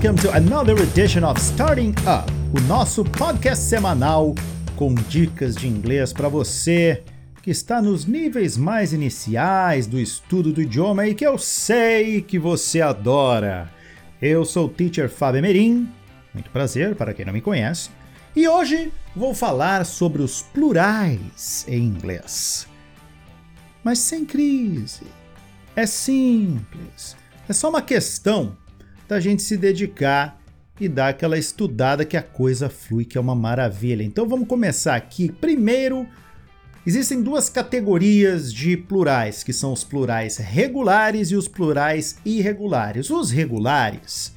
welcome to another edition of Starting Up, o nosso podcast semanal com dicas de inglês para você que está nos níveis mais iniciais do estudo do idioma e que eu sei que você adora. Eu sou o teacher Fábio Merim, muito prazer para quem não me conhece, e hoje vou falar sobre os plurais em inglês. Mas sem crise. É simples. É só uma questão da gente se dedicar e dar aquela estudada que a coisa flui, que é uma maravilha. Então vamos começar aqui. Primeiro, existem duas categorias de plurais, que são os plurais regulares e os plurais irregulares. Os regulares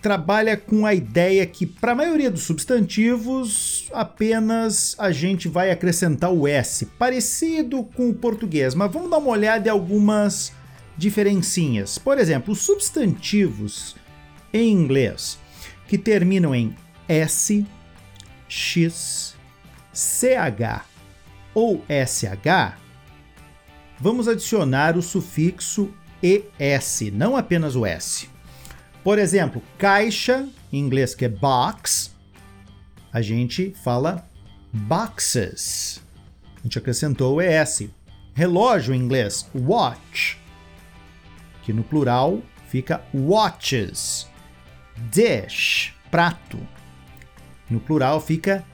trabalha com a ideia que para a maioria dos substantivos apenas a gente vai acrescentar o s, parecido com o português, mas vamos dar uma olhada em algumas diferencinhas. Por exemplo, os substantivos em inglês que terminam em S, X, CH ou SH, vamos adicionar o sufixo ES, não apenas o S. Por exemplo, caixa, em inglês que é box, a gente fala boxes. A gente acrescentou o ES. Relógio em inglês, watch que no plural fica watches. Dish, prato. No plural fica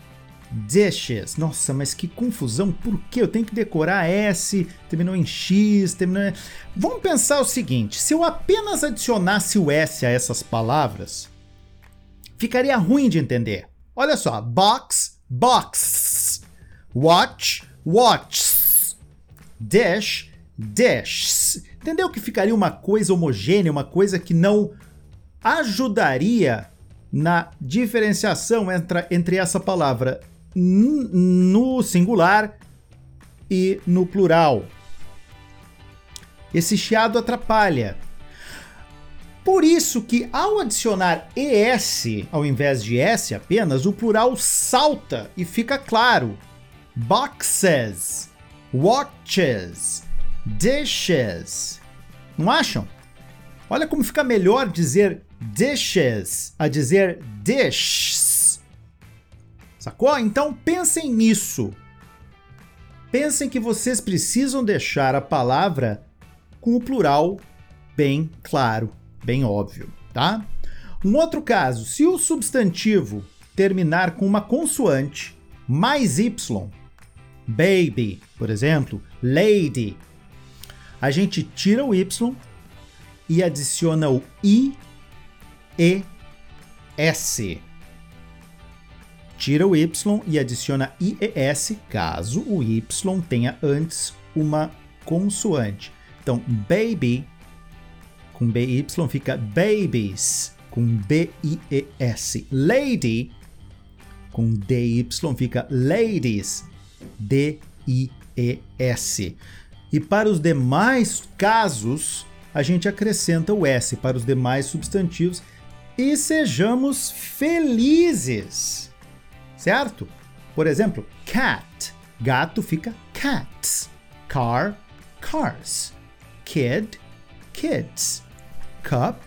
dishes. Nossa, mas que confusão. Por que eu tenho que decorar S, terminou em X, terminou em... Vamos pensar o seguinte, se eu apenas adicionasse o S a essas palavras, ficaria ruim de entender. Olha só, box, box. Watch, watches. Dish, dish. Entendeu que ficaria uma coisa homogênea, uma coisa que não ajudaria na diferenciação entre, entre essa palavra no singular e no plural. Esse chiado atrapalha. Por isso que ao adicionar ES ao invés de S apenas, o plural salta e fica claro. Boxes, watches, dishes. Não acham? Olha como fica melhor dizer dishes a dizer dishes. Sacou? Então pensem nisso. Pensem que vocês precisam deixar a palavra com o plural bem claro, bem óbvio, tá? Um outro caso, se o substantivo terminar com uma consoante mais y, baby, por exemplo, lady, a gente tira o y e adiciona o i e s. Tira o y e adiciona i e s caso o y tenha antes uma consoante. Então, baby com by fica babies com b i e s. Lady com dy fica ladies d i e para os demais casos, a gente acrescenta o S para os demais substantivos e sejamos felizes. Certo? Por exemplo, cat, gato fica cats. Car, cars. Kid, kids. Cup,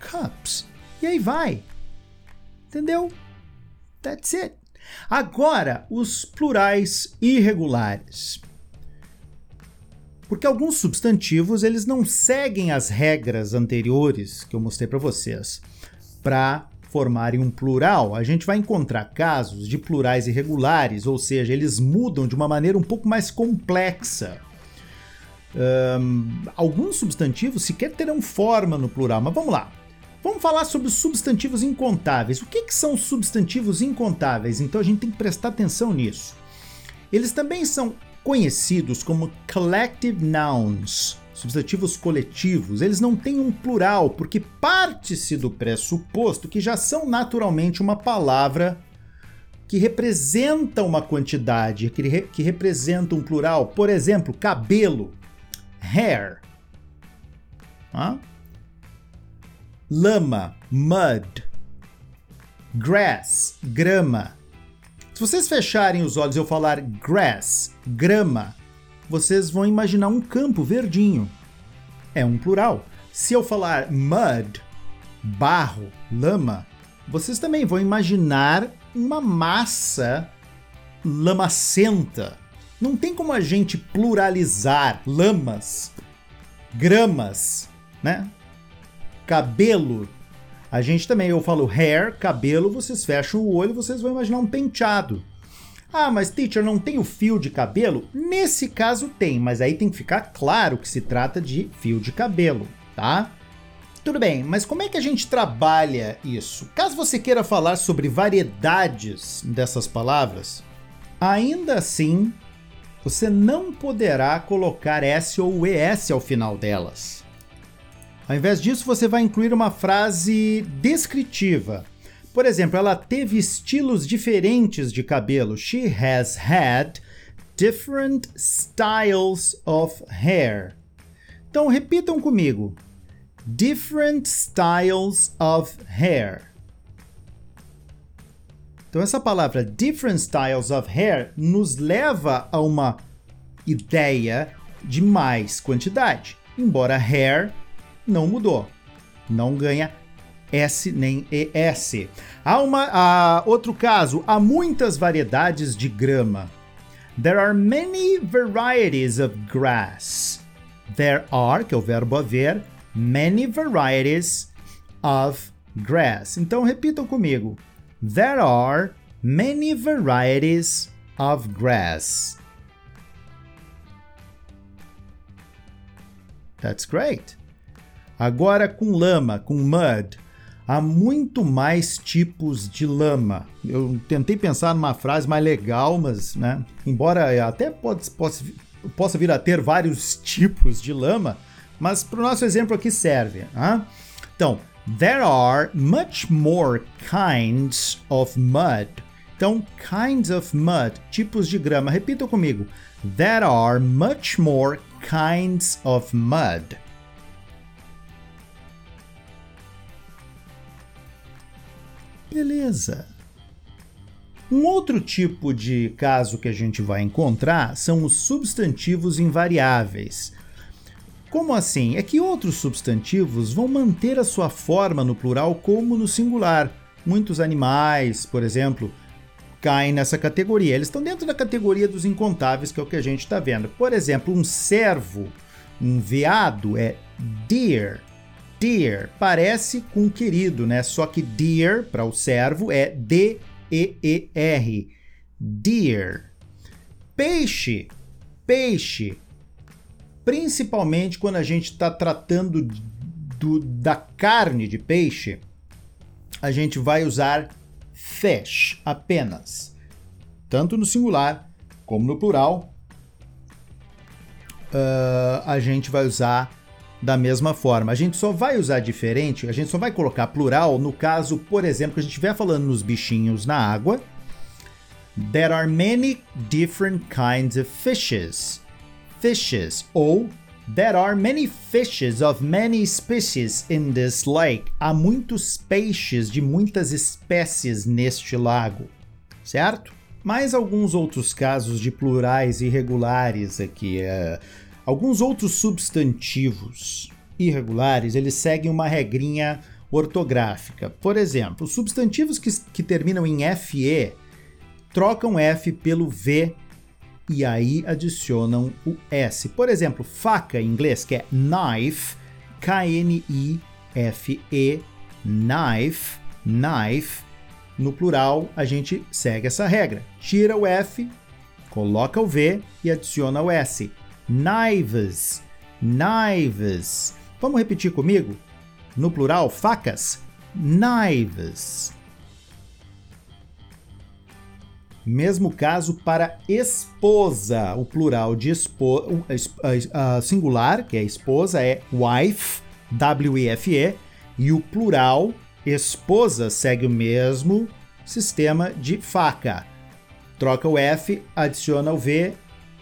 cups. E aí vai. Entendeu? That's it. Agora, os plurais irregulares. Porque alguns substantivos eles não seguem as regras anteriores que eu mostrei para vocês para formarem um plural. A gente vai encontrar casos de plurais irregulares, ou seja, eles mudam de uma maneira um pouco mais complexa. Um, alguns substantivos sequer terão forma no plural, mas vamos lá. Vamos falar sobre os substantivos incontáveis. O que, que são substantivos incontáveis? Então a gente tem que prestar atenção nisso. Eles também são conhecidos como collective nouns, substantivos coletivos, eles não têm um plural, porque parte-se do pressuposto que já são naturalmente uma palavra que representa uma quantidade, que, re, que representa um plural. Por exemplo, cabelo, hair. Ah? Lama, mud. Grass, grama. Se vocês fecharem os olhos e eu falar grass, grama, vocês vão imaginar um campo verdinho. É um plural. Se eu falar mud, barro, lama, vocês também vão imaginar uma massa lamacenta. Não tem como a gente pluralizar lamas, gramas, né? Cabelo. A gente também, eu falo hair, cabelo, vocês fecham o olho, vocês vão imaginar um penteado. Ah, mas teacher, não tem o fio de cabelo? Nesse caso tem, mas aí tem que ficar claro que se trata de fio de cabelo, tá? Tudo bem, mas como é que a gente trabalha isso? Caso você queira falar sobre variedades dessas palavras, ainda assim você não poderá colocar S ou ES ao final delas. Ao invés disso, você vai incluir uma frase descritiva. Por exemplo, ela teve estilos diferentes de cabelo. She has had different styles of hair. Então repitam comigo. Different styles of hair. Então essa palavra different styles of hair nos leva a uma ideia de mais quantidade. Embora hair não mudou. Não ganha S nem ES. Há uma, há outro caso, há muitas variedades de grama. There are many varieties of grass. There are, que é o verbo haver, many varieties of grass. Então repitam comigo. There are many varieties of grass. That's great. Agora com lama, com mud. Há muito mais tipos de lama. Eu tentei pensar numa frase mais legal, mas, né? Embora até possa, possa vir a ter vários tipos de lama, mas para o nosso exemplo aqui serve. Então, there are much more kinds of mud. Então, kinds of mud, tipos de grama. Repita comigo. There are much more kinds of mud. Beleza. Um outro tipo de caso que a gente vai encontrar são os substantivos invariáveis. Como assim? É que outros substantivos vão manter a sua forma no plural como no singular. Muitos animais, por exemplo, caem nessa categoria. Eles estão dentro da categoria dos incontáveis, que é o que a gente está vendo. Por exemplo, um cervo, um veado é deer. Deer parece com querido, né? Só que deer para o servo é D-E-E-R. Deer. Peixe. Peixe. Principalmente quando a gente está tratando do, da carne de peixe, a gente vai usar fish apenas. Tanto no singular como no plural, uh, a gente vai usar da mesma forma. A gente só vai usar diferente, a gente só vai colocar plural no caso, por exemplo, que a gente estiver falando nos bichinhos na água. There are many different kinds of fishes. Fishes. Ou There are many fishes of many species in this lake. Há muitos peixes de muitas espécies neste lago. Certo? Mais alguns outros casos de plurais irregulares aqui. Uh, Alguns outros substantivos irregulares, eles seguem uma regrinha ortográfica. Por exemplo, substantivos que, que terminam em FE trocam F pelo V e aí adicionam o S. Por exemplo, faca em inglês, que é knife, K-N-I-F-E, knife, knife. No plural, a gente segue essa regra. Tira o F, coloca o V e adiciona o S knives, knives. Vamos repetir comigo? No plural, facas, knives. Mesmo caso para esposa, o plural de esposa, singular, que é esposa, é wife, W-I-F-E, e o plural esposa segue o mesmo sistema de faca. Troca o F, adiciona o V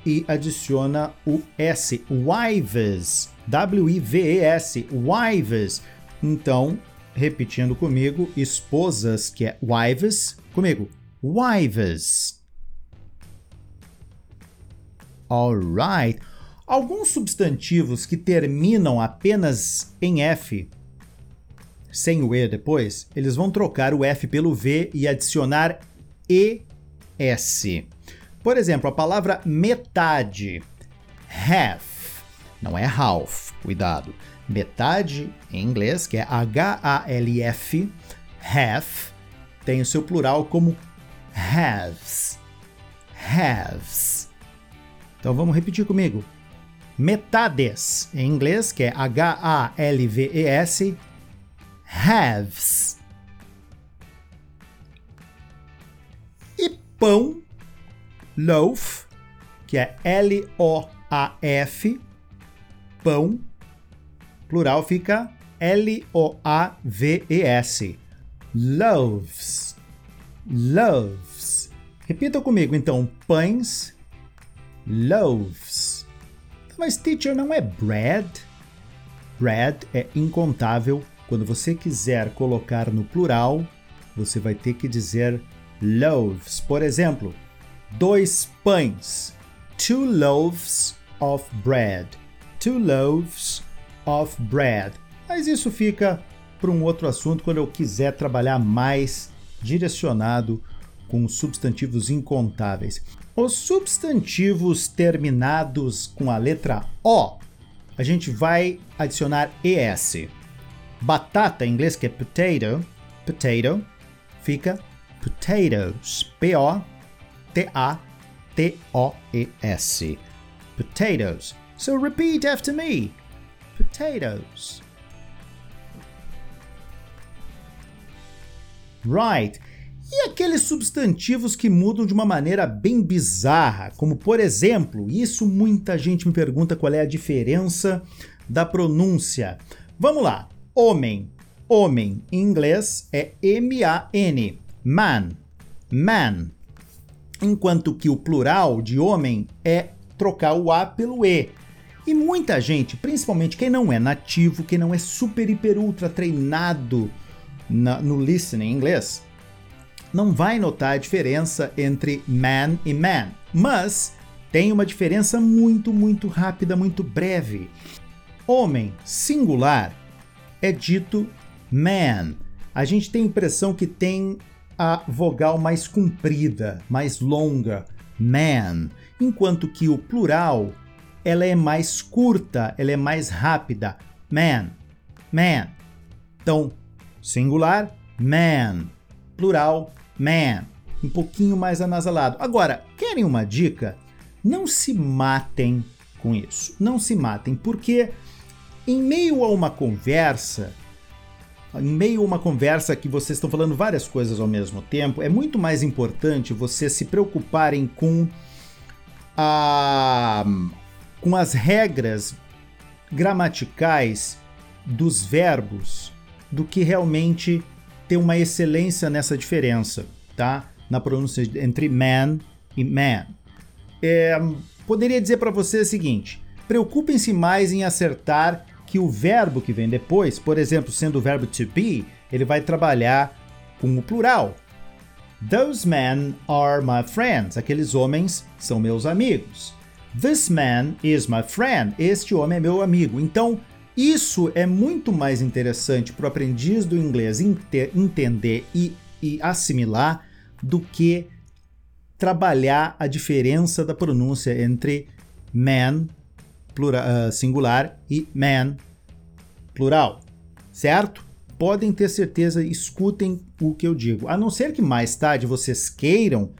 e adiciona o S, wives, W-I-V-E-S, wives. Então, repetindo comigo, esposas, que é wives, comigo, wives. Alright. Alguns substantivos que terminam apenas em F sem o E depois, eles vão trocar o F pelo V e adicionar ES. Por exemplo, a palavra metade, half, não é half, cuidado. Metade em inglês, que é H-A-L-F, half, tem o seu plural como halves. Halves. Então vamos repetir comigo. Metades em inglês, que é H-A-L-V-E-S, halves. E pão, loaf, que é L-O-A-F, pão, plural fica L-O-A-V-E-S. Loaves. Loaves. Repita comigo então: pães, loaves. Mas teacher não é bread? Bread é incontável quando você quiser colocar no plural, você vai ter que dizer loaves. Por exemplo, dois pães. Two loaves of bread. Two loaves of bread. Mas isso fica para um outro assunto quando eu quiser trabalhar mais direcionado com substantivos incontáveis. Os substantivos terminados com a letra O, a gente vai adicionar ES. Batata em inglês, que é potato, potato, fica potatoes. P-O-T-A-T-O-E-S. Potatoes. So repeat after me. Potatoes. Right. E aqueles substantivos que mudam de uma maneira bem bizarra, como por exemplo, isso muita gente me pergunta qual é a diferença da pronúncia. Vamos lá homem. Homem em inglês é M-A-N, man, man. Enquanto que o plural de homem é trocar o A pelo E. E muita gente, principalmente quem não é nativo, quem não é super, hiper, ultra treinado na, no listening em inglês, não vai notar a diferença entre man e man. Mas tem uma diferença muito, muito rápida, muito breve. Homem singular é dito man. A gente tem a impressão que tem a vogal mais comprida, mais longa, man, enquanto que o plural ela é mais curta, ela é mais rápida, man, man. Então, singular, man, plural, man, um pouquinho mais anasalado. Agora, querem uma dica? Não se matem com isso. Não se matem, porque em meio a uma conversa, em meio a uma conversa que vocês estão falando várias coisas ao mesmo tempo, é muito mais importante vocês se preocuparem com a com as regras gramaticais dos verbos do que realmente ter uma excelência nessa diferença, tá? Na pronúncia entre man e man. É, poderia dizer para você o seguinte: preocupem-se mais em acertar que o verbo que vem depois, por exemplo, sendo o verbo to be, ele vai trabalhar com o plural. Those men are my friends. Aqueles homens são meus amigos. This man is my friend. Este homem é meu amigo. Então, isso é muito mais interessante para o aprendiz do inglês entender e, e assimilar do que trabalhar a diferença da pronúncia entre man plural, uh, singular e man, plural, certo? Podem ter certeza, escutem o que eu digo. A não ser que mais tarde vocês queiram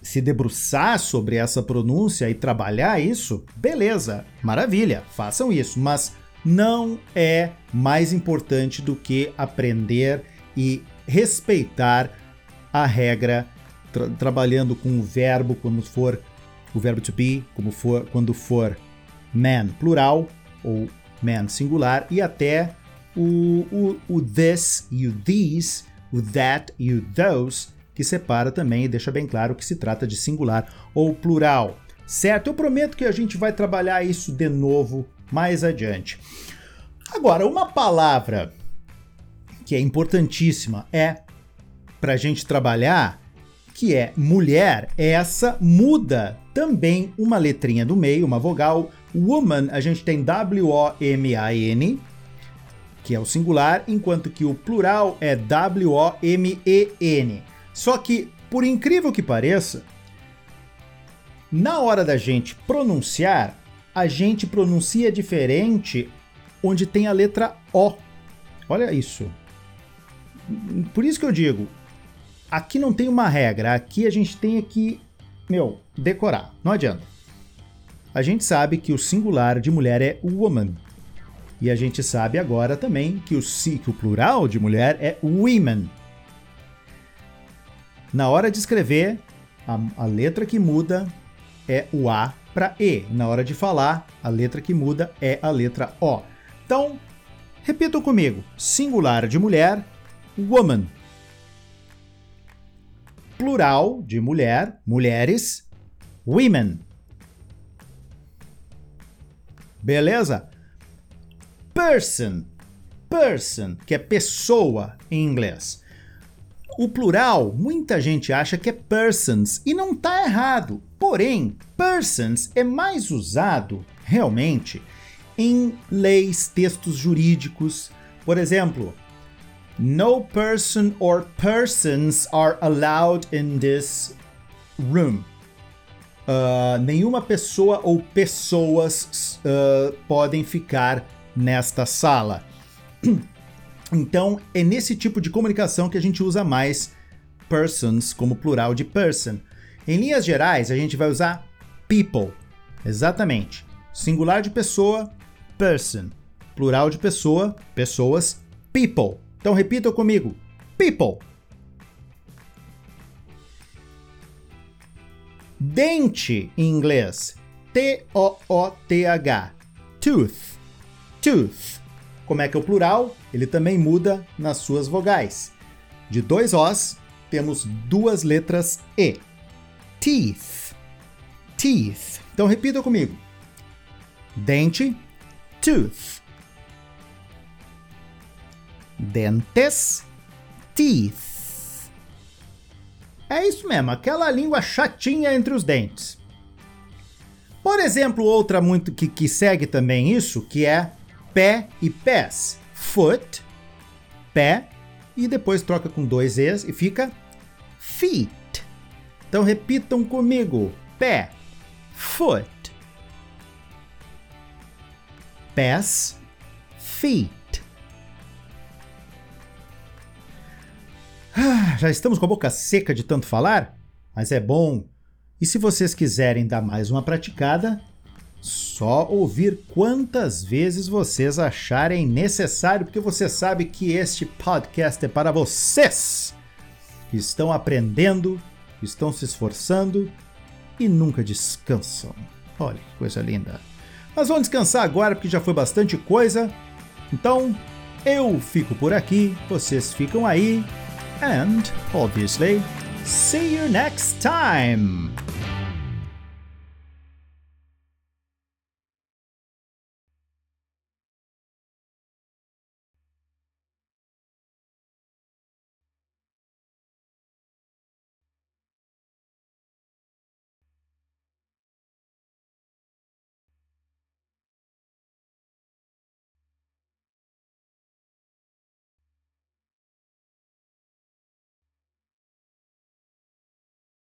se debruçar sobre essa pronúncia e trabalhar isso, beleza, maravilha, façam isso, mas não é mais importante do que aprender e respeitar a regra tra trabalhando com o verbo quando for o verbo to be, como for quando for man plural ou man singular, e até o, o, o this e o these, o that e o those, que separa também e deixa bem claro que se trata de singular ou plural. Certo? Eu prometo que a gente vai trabalhar isso de novo mais adiante. Agora, uma palavra que é importantíssima é para a gente trabalhar que é mulher, essa muda também uma letrinha do meio, uma vogal. Woman, a gente tem W-O-M-A-N, que é o singular, enquanto que o plural é W-O-M-E-N. Só que, por incrível que pareça, na hora da gente pronunciar, a gente pronuncia diferente onde tem a letra O. Olha isso. Por isso que eu digo, aqui não tem uma regra, aqui a gente tem que, meu, decorar. Não adianta. A gente sabe que o singular de mulher é woman. E a gente sabe agora também que o, que o plural de mulher é women. Na hora de escrever, a, a letra que muda é o A para E. Na hora de falar, a letra que muda é a letra O. Então, repitam comigo: singular de mulher, woman. Plural de mulher, mulheres, women. Beleza? Person, person, que é pessoa em inglês. O plural, muita gente acha que é persons e não está errado. Porém, persons é mais usado realmente em leis, textos jurídicos. Por exemplo, no person or persons are allowed in this room. Uh, nenhuma pessoa ou pessoas uh, podem ficar nesta sala. Então, é nesse tipo de comunicação que a gente usa mais persons como plural de person. Em linhas gerais, a gente vai usar people. Exatamente. Singular de pessoa, person. Plural de pessoa, pessoas, people. Então repita comigo: people. Dente em inglês: T-O-O-T-H. Tooth. Tooth. Como é que é o plural? Ele também muda nas suas vogais. De dois Os, temos duas letras E. Teeth. Teeth. Então repita comigo. Dente, tooth. Dentes, teeth. É isso mesmo, aquela língua chatinha entre os dentes. Por exemplo, outra muito que, que segue também isso, que é pé e pés. Foot, pé, e depois troca com dois E's e fica feet. Então repitam comigo: pé, foot, pés, feet. Ah, já estamos com a boca seca de tanto falar, mas é bom. E se vocês quiserem dar mais uma praticada, só ouvir quantas vezes vocês acharem necessário, porque você sabe que este podcast é para vocês que estão aprendendo, estão se esforçando e nunca descansam. Olha que coisa linda. Mas vamos descansar agora porque já foi bastante coisa. Então, eu fico por aqui, vocês ficam aí. And, obviously, see you next time!